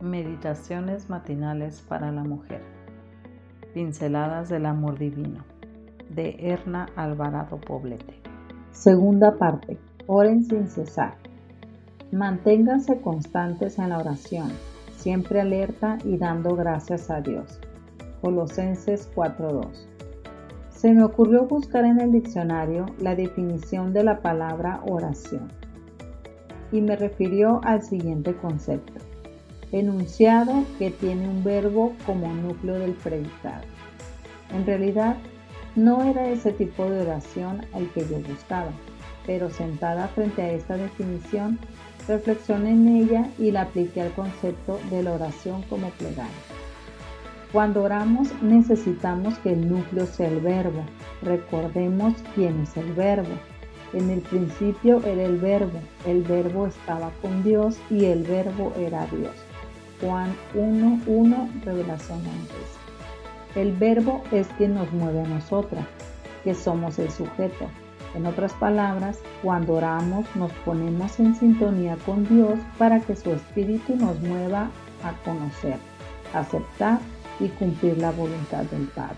Meditaciones matinales para la mujer. Pinceladas del amor divino. De Erna Alvarado Poblete. Segunda parte. Oren sin cesar. Manténganse constantes en la oración, siempre alerta y dando gracias a Dios. Colosenses 4:2. Se me ocurrió buscar en el diccionario la definición de la palabra oración y me refirió al siguiente concepto enunciado que tiene un verbo como núcleo del predicado. En realidad, no era ese tipo de oración el que yo buscaba, pero sentada frente a esta definición, reflexioné en ella y la apliqué al concepto de la oración como plegaria. Cuando oramos necesitamos que el núcleo sea el verbo. Recordemos quién es el verbo. En el principio era el verbo, el verbo estaba con Dios y el verbo era Dios. Juan 1.1, revelación antes. El verbo es quien nos mueve a nosotras, que somos el sujeto. En otras palabras, cuando oramos nos ponemos en sintonía con Dios para que su espíritu nos mueva a conocer, aceptar y cumplir la voluntad del Padre.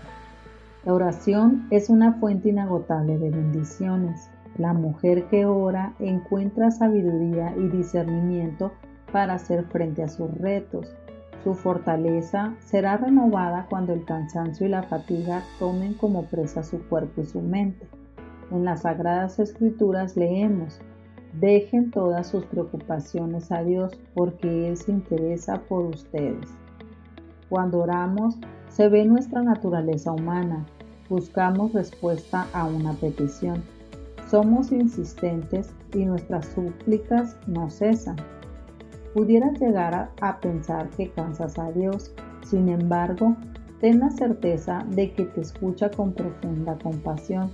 La oración es una fuente inagotable de bendiciones. La mujer que ora encuentra sabiduría y discernimiento para hacer frente a sus retos. Su fortaleza será renovada cuando el cansancio y la fatiga tomen como presa su cuerpo y su mente. En las Sagradas Escrituras leemos, dejen todas sus preocupaciones a Dios porque Él se interesa por ustedes. Cuando oramos, se ve nuestra naturaleza humana, buscamos respuesta a una petición. Somos insistentes y nuestras súplicas no cesan pudieras llegar a, pensar que cansas a Dios. Sin embargo, ten la certeza de que te escucha con profunda compasión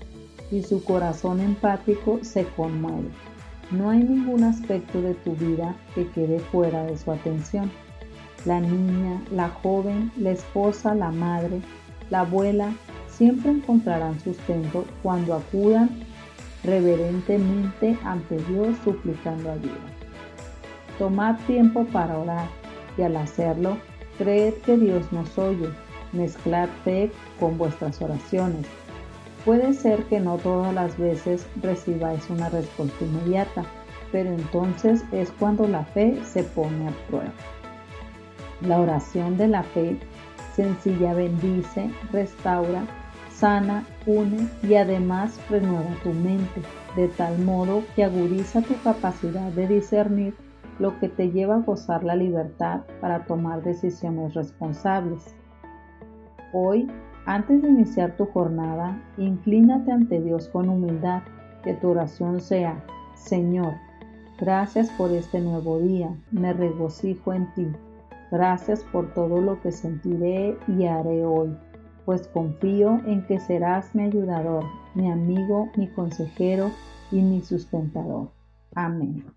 y su corazón empático se conmueve. No hay ningún aspecto de tu vida que quede fuera de su atención. La niña, la joven, la esposa, la madre, la abuela, siempre encontrarán sustento cuando acudan reverentemente ante Dios suplicando ayuda. Tomad tiempo para orar y al hacerlo, creed que Dios nos oye. Mezclad fe con vuestras oraciones. Puede ser que no todas las veces recibáis una respuesta inmediata, pero entonces es cuando la fe se pone a prueba. La oración de la fe sencilla bendice, restaura, sana, une y además renueva tu mente, de tal modo que agudiza tu capacidad de discernir lo que te lleva a gozar la libertad para tomar decisiones responsables. Hoy, antes de iniciar tu jornada, inclínate ante Dios con humildad, que tu oración sea, Señor, gracias por este nuevo día, me regocijo en ti. Gracias por todo lo que sentiré y haré hoy, pues confío en que serás mi ayudador, mi amigo, mi consejero y mi sustentador. Amén.